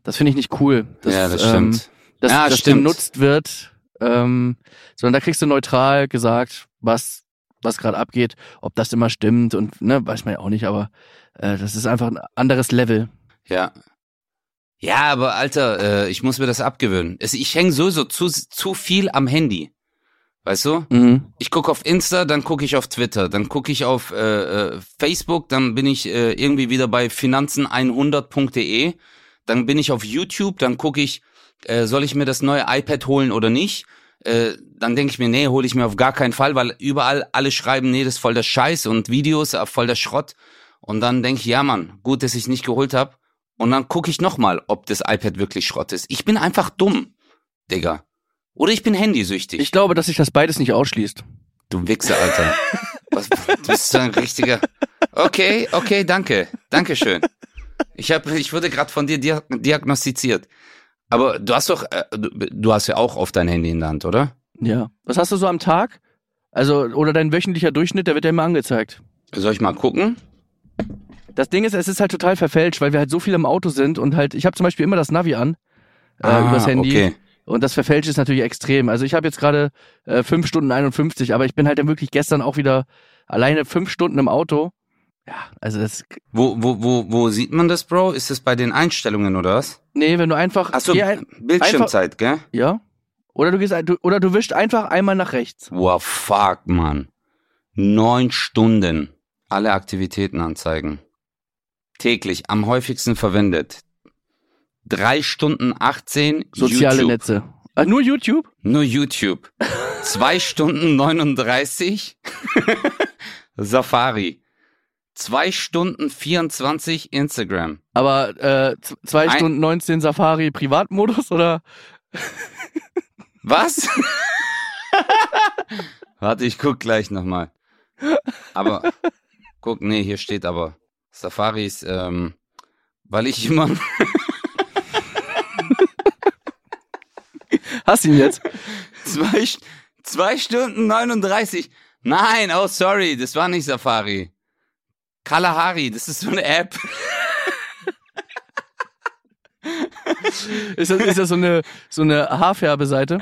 Das finde ich nicht cool. Dass, ja, das ähm, stimmt. dass, Ja, dass stimmt. genutzt wird, ähm, sondern da kriegst du neutral gesagt, was was gerade abgeht, ob das immer stimmt und ne, weiß man ja auch nicht, aber äh, das ist einfach ein anderes Level. Ja. Ja, aber Alter, äh, ich muss mir das abgewöhnen. Es, ich hänge sowieso zu, zu viel am Handy. Weißt du? Mhm. Ich gucke auf Insta, dann gucke ich auf Twitter, dann gucke ich auf äh, äh, Facebook, dann bin ich äh, irgendwie wieder bei finanzen100.de, dann bin ich auf YouTube, dann gucke ich, äh, soll ich mir das neue iPad holen oder nicht? Äh, dann denke ich mir, nee, hole ich mir auf gar keinen Fall, weil überall alle schreiben, nee, das ist voll der Scheiß und Videos, voll der Schrott. Und dann denke ich, ja Mann, gut, dass ich nicht geholt habe. Und dann gucke ich nochmal, ob das iPad wirklich Schrott ist. Ich bin einfach dumm, Digga. Oder ich bin handysüchtig. Ich glaube, dass sich das beides nicht ausschließt. Du Wichser, Alter. Was, du bist so ein richtiger. Okay, okay, danke. Dankeschön. Ich hab, ich wurde gerade von dir dia diagnostiziert. Aber du hast doch, äh, du, hast ja auch oft dein Handy in der Hand, oder? Ja. Was hast du so am Tag? Also, oder dein wöchentlicher Durchschnitt, der wird ja immer angezeigt. Soll ich mal gucken? Das Ding ist, es ist halt total verfälscht, weil wir halt so viel im Auto sind und halt, ich habe zum Beispiel immer das Navi an äh, Ah, übers Handy. okay. Und das verfälscht ist natürlich extrem. Also ich habe jetzt gerade äh, 5 Stunden 51, aber ich bin halt dann wirklich gestern auch wieder alleine fünf Stunden im Auto. Ja, also das. Wo, wo, wo, wo sieht man das, Bro? Ist das bei den Einstellungen oder was? Nee, wenn du einfach. Achso, ein, Bildschirmzeit, gell? ja. Oder du gehst du, oder du wischst einfach einmal nach rechts. Wow, fuck, Mann. Neun Stunden. Alle Aktivitäten anzeigen. Täglich, am häufigsten verwendet. Drei Stunden 18 Soziale YouTube. Netze. Ah, nur YouTube? Nur YouTube. Zwei Stunden 39 Safari. Zwei Stunden 24 Instagram. Aber äh, z- zwei Ein- Stunden 19 Safari Privatmodus oder? Was? Warte, ich guck gleich nochmal. Aber, guck, nee, hier steht aber Safaris, ähm, weil ich immer, Hast du ihn jetzt? zwei, St- zwei Stunden 39. Nein, oh sorry, das war nicht Safari. Kalahari, das ist so eine App. Ist das, ist das so eine so eine Haarfärbeseite?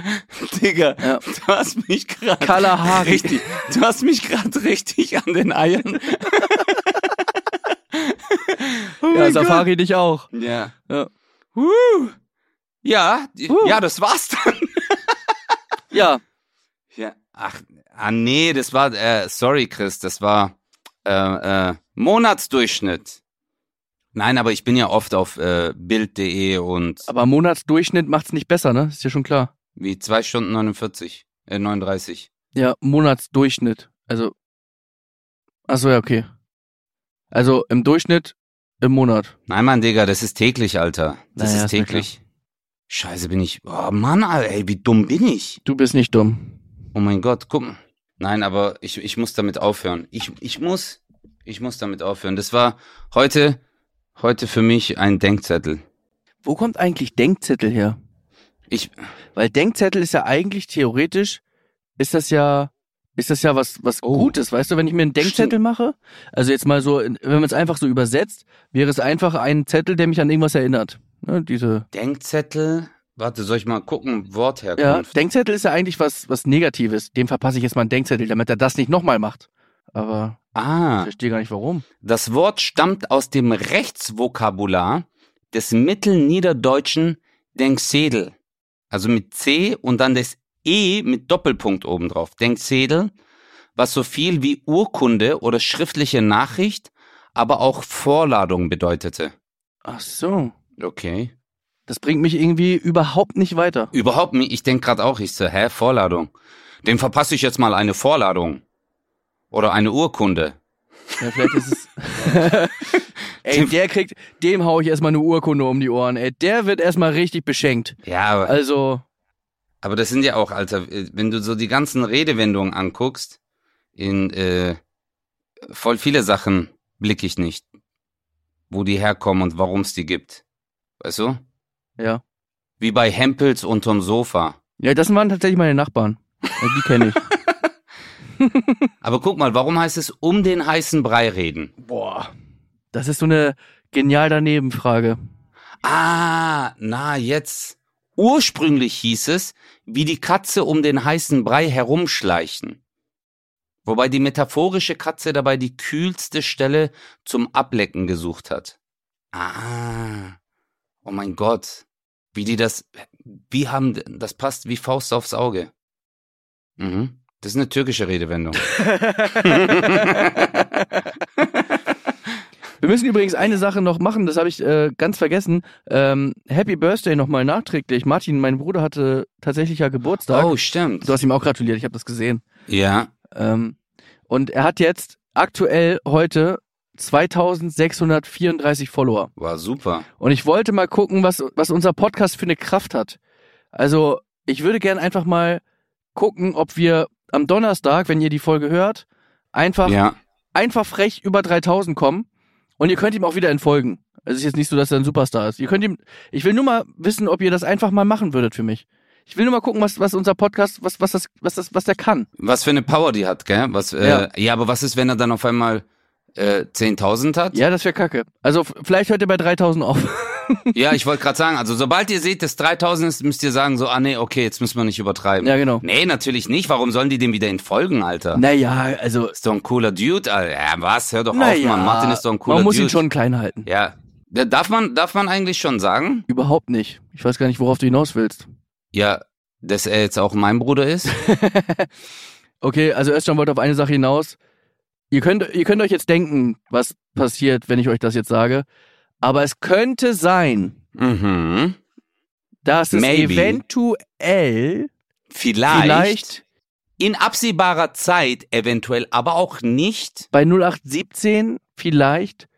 Digga, Ja. du hast mich gerade Kalahari. richtig, du hast mich gerade richtig an den Eiern. oh Ja, Safari dich auch. Ja. Ja. Uh. Ja, Uh. ja, das war's dann. Ja, Ja. Ach, ah nee, das war, äh, sorry Chris, das war äh, äh, Monatsdurchschnitt. Nein, aber ich bin ja oft auf äh, Bild.de und aber Monatsdurchschnitt macht's nicht besser, ne? Ist ja schon klar. wie zwei Stunden 49, äh, 39. Ja, Monatsdurchschnitt. Also Ach so, ja, okay. Also im Durchschnitt im Monat. Nein, Mann, Digga, das ist täglich, Alter. Das Naja, ist täglich. Scheiße, bin ich. Oh Mann, Alter, ey, wie dumm bin ich? Du bist nicht dumm. Oh mein Gott, guck mal. Nein, aber ich, ich muss damit aufhören. Ich, ich muss, ich muss damit aufhören. Das war heute, heute für mich ein Denkzettel. Wo kommt eigentlich Denkzettel her? Ich, Weil Denkzettel ist ja eigentlich theoretisch, ist das ja, ist das ja was, was Oh. Gutes, weißt du, wenn ich mir einen Denkzettel mache, also jetzt mal so, wenn man es einfach so übersetzt, wäre es einfach ein Zettel, der mich an irgendwas erinnert. Ne, diese, Denkzettel. Warte, soll ich mal gucken? ja, Wortherkunft. Denkzettel ist ja eigentlich was, was Negatives. Dem verpasse ich jetzt mal einen Denkzettel, damit er das nicht nochmal macht. Aber ich Ah, verstehe gar nicht warum. das Wort stammt aus dem Rechtsvokabular des mittelniederdeutschen Denksedel. Also mit C und dann das E mit Doppelpunkt obendrauf. Denksedel, was so viel wie Urkunde oder schriftliche Nachricht, aber auch Vorladung bedeutete. Ach so. Okay. Das bringt mich irgendwie überhaupt nicht weiter. Überhaupt nicht. Ich denk grad auch, ich so, hä, Vorladung. Dem verpasse ich jetzt mal eine Vorladung. Oder eine Urkunde. Ja, vielleicht ist es. ey, der kriegt, dem hau ich erstmal eine Urkunde um die Ohren, ey. Der wird erstmal richtig beschenkt. Ja, aber, Also, aber das sind ja auch, Alter, wenn du so die ganzen Redewendungen anguckst, in äh, voll viele Sachen blicke ich nicht. Wo die herkommen und warum es die gibt. Weißt du? Ja. Wie bei Hempels unterm Sofa. Ja, das waren tatsächlich meine Nachbarn. Die kenne ich. Aber guck mal, warum heißt es um den heißen Brei reden? Boah. Das ist so eine genial daneben Frage. Ah, na jetzt. Ursprünglich hieß es, wie die Katze um den heißen Brei herumschleichen. Wobei die metaphorische Katze dabei die kühlste Stelle zum Ablecken gesucht hat. Ah, oh mein Gott. Wie die das, wie haben, das passt wie Faust aufs Auge. Mhm. Das ist eine türkische Redewendung. Wir müssen übrigens eine Sache noch machen, das habe ich äh, ganz vergessen. Ähm, Happy Birthday nochmal nachträglich. Martin, mein Bruder hatte tatsächlich ja Geburtstag. Oh, stimmt. Du hast ihm auch gratuliert, ich habe das gesehen. Ja, Ähm, und er hat jetzt aktuell heute 2634 Follower. war super. Und ich wollte mal gucken, was, was unser Podcast für eine Kraft hat. Also, ich würde gern einfach mal gucken, ob wir am Donnerstag, wenn ihr die Folge hört, einfach, Ja. einfach frech über 3000 kommen. Und ihr könnt ihm auch wieder entfolgen. Es ist jetzt nicht so, dass er ein Superstar ist. Ihr könnt ihm, ich will nur mal wissen, ob ihr das einfach mal machen würdet für mich. Ich will nur mal gucken, was, was unser Podcast, was, was das, was das, was der kann. Was für eine Power die hat, gell? Was, äh, Ja. ja. aber was ist, wenn er dann auf einmal äh, 10.000 hat. Ja, das wäre kacke. Also vielleicht hört ihr bei 3000 auf. Ja, ich wollte gerade sagen, also sobald ihr seht, dass 3000 ist, müsst ihr sagen so, ah nee, okay, jetzt müssen wir nicht übertreiben. ja, genau. Nee, natürlich nicht. Warum sollen die dem wieder entfolgen, Alter? Naja, also, Ist doch ein cooler Dude, Alter. Ja, was? Hör doch naja, auf, Mann. Martin ist doch ein cooler man muss Dude. ihn schon klein halten. Ja. Da- Darf man, darf man eigentlich schon sagen? Überhaupt nicht. Ich weiß gar nicht, worauf du hinaus willst. Ja, dass er jetzt auch mein Bruder ist? Okay, also Özcan wollte auf eine Sache hinaus. Ihr könnt, ihr könnt euch jetzt denken, was passiert, wenn ich euch das jetzt sage. Aber es könnte sein, mhm. dass es Maybe. eventuell Vielleicht, vielleicht in absehbarer Zeit eventuell, aber auch nicht. bei 0817 vielleicht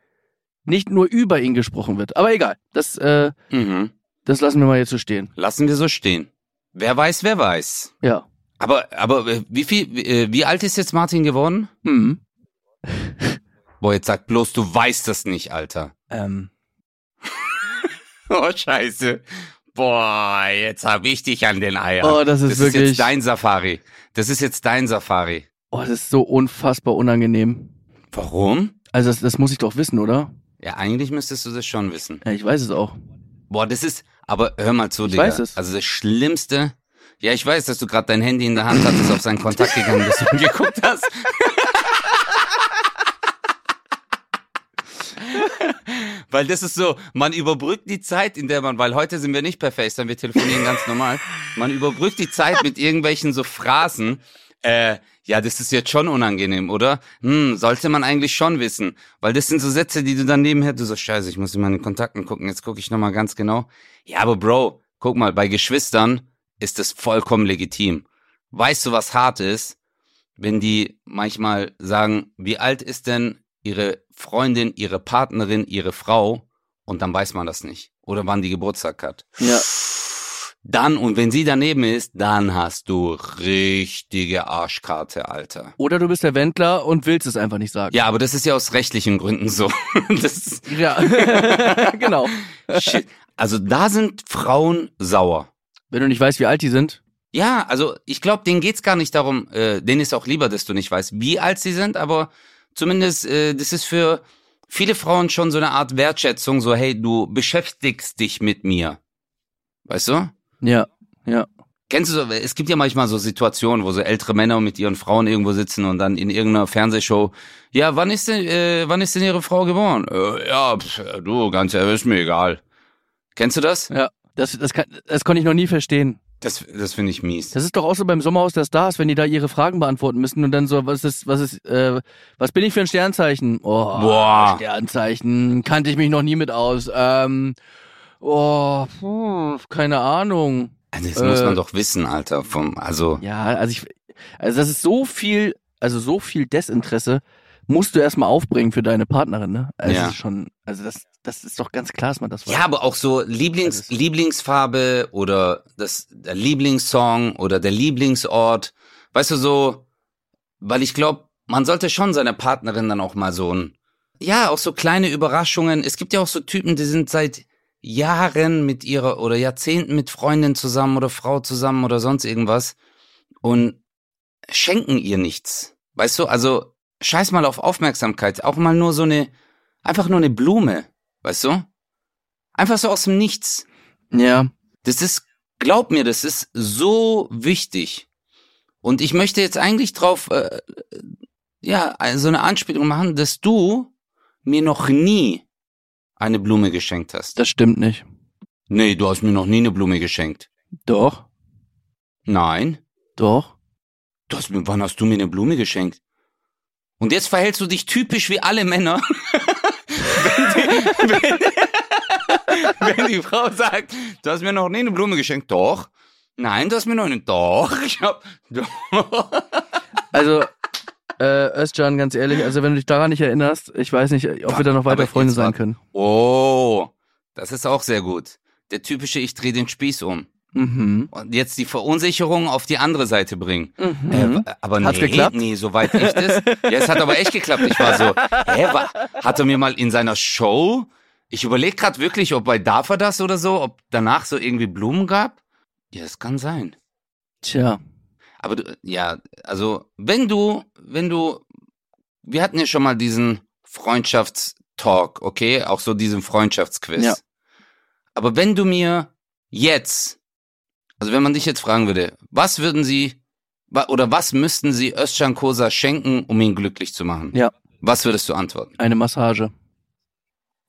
nicht nur über ihn gesprochen wird. Aber egal, das, äh, Mhm. das lassen wir mal jetzt so stehen. Lassen wir so stehen. Wer weiß, wer weiß. Ja. Aber, aber äh, wie viel, wie, äh, wie alt ist jetzt Martin geworden? Hm. Boah, jetzt sag bloß, du weißt das nicht, Alter. Ähm, Oh, scheiße. Boah, jetzt hab ich dich an den Eiern. Oh, das ist das ist wirklich- jetzt dein Safari. Das ist jetzt dein Safari. oh, das ist so unfassbar unangenehm. Warum? Also das, das muss ich doch wissen, oder? Ja, eigentlich müsstest du das schon wissen. Ja, ich weiß es auch. Boah, das ist, aber hör mal zu, Ich Digga. weiß es. Also das Schlimmste, ja, ich weiß, dass du gerade dein Handy in der Hand hattest, auf seinen Kontakt gegangen bist und geguckt hast. Weil das ist so, man überbrückt die Zeit, in der man, weil heute sind wir nicht per FaceTime, wir telefonieren ganz normal. Man überbrückt die Zeit mit irgendwelchen so Phrasen. Äh, ja, das ist jetzt schon unangenehm, oder? Hm, sollte man eigentlich schon wissen. Weil das sind so Sätze, die du dann nebenher, du so, scheiße, ich muss in meine Kontakten gucken, jetzt gucke ich nochmal ganz genau. Ja, aber Bro, guck mal, bei Geschwistern ist das vollkommen legitim. Weißt du, was hart ist? Wenn die manchmal sagen, wie alt ist denn ihre Freundin, ihre Partnerin, ihre Frau? Und dann weiß man das nicht. Oder wann die Geburtstag hat. Ja. Dann, und wenn sie daneben ist, dann hast du richtige Arschkarte, Alter. Oder du bist der Wendler und willst es einfach nicht sagen. Ja, aber das ist ja aus rechtlichen Gründen so. Das Ja. genau. shit. Also da sind Frauen sauer. Wenn du nicht weißt, wie alt die sind. Ja, also ich glaube, denen geht's gar nicht darum, äh, denen ist auch lieber, dass du nicht weißt, wie alt sie sind, aber zumindest, äh, das ist für viele Frauen schon so eine Art Wertschätzung, so hey, du beschäftigst dich mit mir. Weißt du? Ja. Ja. Kennst du so, es gibt ja manchmal so Situationen, wo so ältere Männer mit ihren Frauen irgendwo sitzen und dann in irgendeiner Fernsehshow, ja, wann ist denn, äh, wann ist denn ihre Frau geboren? Äh, ja, pf, du, ganz ehrlich, ist mir egal. Kennst du das? Ja. Das, das, kann, das konnte ich noch nie verstehen. Das, das finde ich mies. Das ist doch auch so beim Sommerhaus der Stars, wenn die da ihre Fragen beantworten müssen und dann so, was ist, was ist, äh, was bin ich für ein Sternzeichen? Oh, Boah. Sternzeichen, kannte ich mich noch nie mit aus. Ähm, oh, puh, keine Ahnung. Also Das muss Äh, man doch wissen, Alter. Vom, also, Ja, also ich, also das ist so viel, also so viel Desinteresse musst du erstmal aufbringen für deine Partnerin, ne? Also Ja. das ist schon, also das, das ist doch ganz klar, dass man das weiß. ja, aber auch so Lieblings, ist- Lieblingsfarbe oder das, der Lieblingssong oder der Lieblingsort. Weißt du, so, weil ich glaube, man sollte schon seiner Partnerin dann auch mal so ein, ja, auch so kleine Überraschungen. Es gibt ja auch so Typen, die sind seit Jahren mit ihrer oder Jahrzehnten mit Freundin zusammen oder Frau zusammen oder sonst irgendwas und schenken ihr nichts. Weißt du, also scheiß mal auf Aufmerksamkeit, auch mal nur so eine, einfach nur eine Blume, weißt du? Einfach so aus dem Nichts. Ja, Das ist, glaub mir, das ist so wichtig. Und ich möchte jetzt eigentlich drauf, äh, ja, so eine Anspielung machen, dass du mir noch nie eine Blume geschenkt hast. das stimmt nicht. Nee, du hast mir noch nie eine Blume geschenkt. Doch, Nein. doch. Du hast mir, wann hast du mir eine Blume geschenkt? Und jetzt verhältst du dich typisch wie alle Männer. wenn, die, wenn, wenn die Frau sagt, du hast mir noch nie eine Blume geschenkt. Doch. Nein, du hast mir noch eine. Doch. Ich hab, doch. Also, äh, Özcan, ganz ehrlich, also wenn du dich daran nicht erinnerst, ich weiß nicht, ob wir da noch weiter Aber Freunde sein können. Oh, das ist auch sehr gut. Der typische, ich drehe den Spieß um. Mhm. Und jetzt die Verunsicherung auf die andere Seite bringen. Mhm. Äh, aber Hat's nee, geklappt? nee, soweit ich das. Ja, es hat aber echt geklappt. Ich war so, hä, wa, hat er mir mal in seiner Show, ich überlege gerade wirklich, ob bei Darf er das oder so, ob danach so irgendwie Blumen gab. Ja, das kann sein. Tja. Aber du, ja, also wenn du, wenn du, wir hatten ja schon mal diesen Freundschaftstalk, okay? Auch so diesen Freundschaftsquiz. Ja. Aber wenn du mir jetzt, also wenn man dich jetzt fragen würde, was würden sie oder was müssten sie Özcan Kosa schenken, um ihn glücklich zu machen? Ja. Was würdest du antworten? Eine Massage.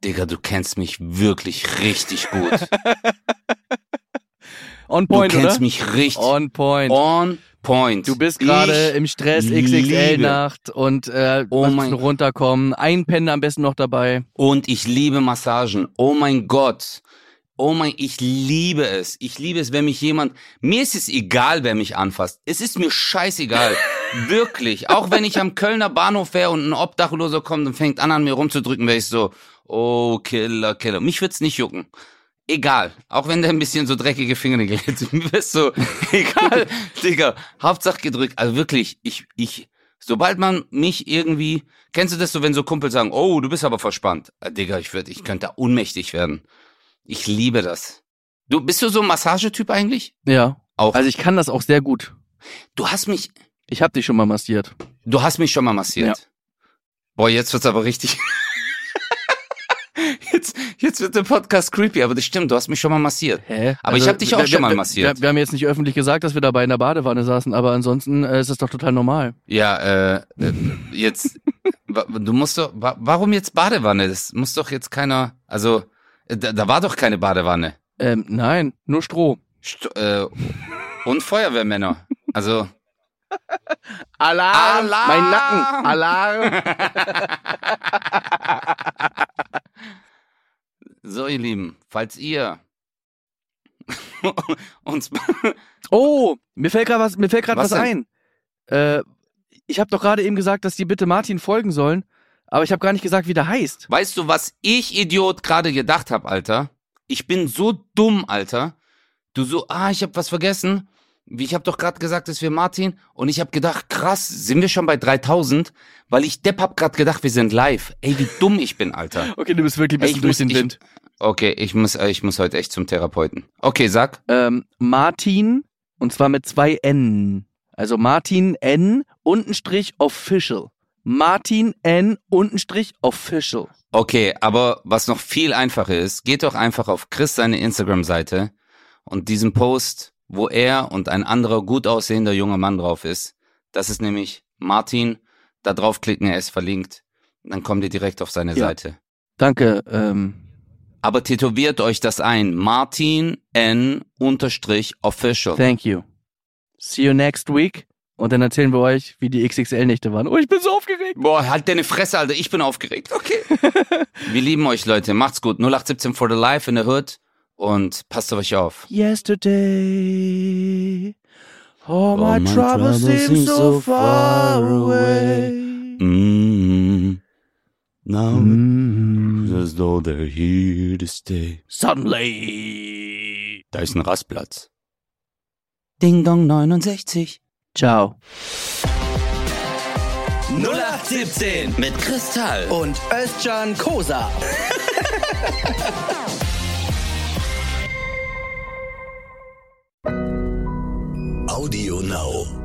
Digga, du kennst mich wirklich richtig gut. On Du point, kennst oder? mich richtig On point. on point. Du bist gerade im Stress XXL-Nacht und äh, Oh mein- runterkommen. Ein Pen am besten noch dabei. Und ich liebe Massagen. Oh mein Gott. Oh mein, ich liebe es. Ich liebe es, wenn mich jemand, mir ist es egal, wer mich anfasst. Es ist mir scheißegal. Wirklich. Auch wenn ich am Kölner Bahnhof wäre und ein Obdachloser kommt und fängt an, an mir rumzudrücken, wäre ich so, oh, Killer, Killer. Mich wird's nicht jucken. Egal. Auch wenn der ein bisschen so dreckige Fingernägel hat. Mir ist so, egal, Digga. Hauptsache gedrückt. Also wirklich, ich, ich, sobald man mich irgendwie, kennst du das so, wenn so Kumpel sagen, oh, du bist aber verspannt. Äh, Digga, ich würde, ich könnte da ohnmächtig werden. Ich liebe das. Du, bist du so ein Massagetyp eigentlich? Ja. Auch. Also ich kann das auch sehr gut. du hast mich, Ich hab dich schon mal massiert. du hast mich schon mal massiert. Boah, jetzt wird's aber richtig. jetzt, jetzt wird der Podcast creepy, aber das stimmt, du hast mich schon mal massiert. Hä? Aber ich hab dich auch wir- schon mal massiert. Wir, wir haben jetzt nicht öffentlich gesagt, dass wir dabei in der Badewanne saßen, aber ansonsten äh, ist das doch total normal. Ja, äh, äh, jetzt, du musst doch, wa- warum jetzt Badewanne? Das muss doch jetzt keiner, also, da, da war doch keine Badewanne. Ähm, nein, nur Stroh. St äh, und Feuerwehrmänner. Also, Alarm! Alarm! Mein Nacken! Alarm! so ihr Lieben, falls ihr uns, Oh, mir fällt gerade was, mir fällt gerade Was was, ein. Äh, ich habe doch gerade eben gesagt, dass die bitte Martin folgen sollen, aber ich habe gar nicht gesagt, wie der heißt. weißt du, was ich Idiot gerade gedacht hab, Alter? Ich bin so dumm, Alter. Du so, ah, ich hab was vergessen. Wie ich hab doch gerade gesagt, dass wir Martin und ich hab gedacht, krass, sind wir schon bei 3000, weil ich Depp hab gerade gedacht, wir sind live. Ey, wie dumm ich bin, Alter. Okay, du bist wirklich ein bisschen durch muss- den ich- Wind. Okay, ich muss äh, ich muss heute echt zum Therapeuten. Okay, sag. Ähm, Martin, und zwar mit zwei N. Also Martin N, Untenstrich official. Martin N, Untenstrich official. Okay, aber was noch viel einfacher ist, geht doch einfach auf Chris seine Instagram-Seite und diesen Post, wo er und ein anderer gut aussehender junger Mann drauf ist, das ist nämlich Martin, da draufklicken, er ist verlinkt, dann kommt ihr direkt auf seine Ja. Seite. Danke, ähm, Aber tätowiert euch das ein, Martin N unterstrich official. thank you. See you next week. Und dann erzählen wir euch, wie die XXL-Nächte waren. Oh, ich bin so aufgeregt. Boah, halt deine Fresse, Alter, ich bin aufgeregt. Okay. Wir lieben euch, Leute, macht's gut. 0817 for the life in the hood und passt auf euch auf. Yesterday, all my, my troubles, seem so far away. Mm. Now Mm. as though they're here to stay. Suddenly. Da ist ein Rastplatz. Ding Dong 69. Ciao. 0817 Mit Kristall. und Özcan Kosa. Audio Now.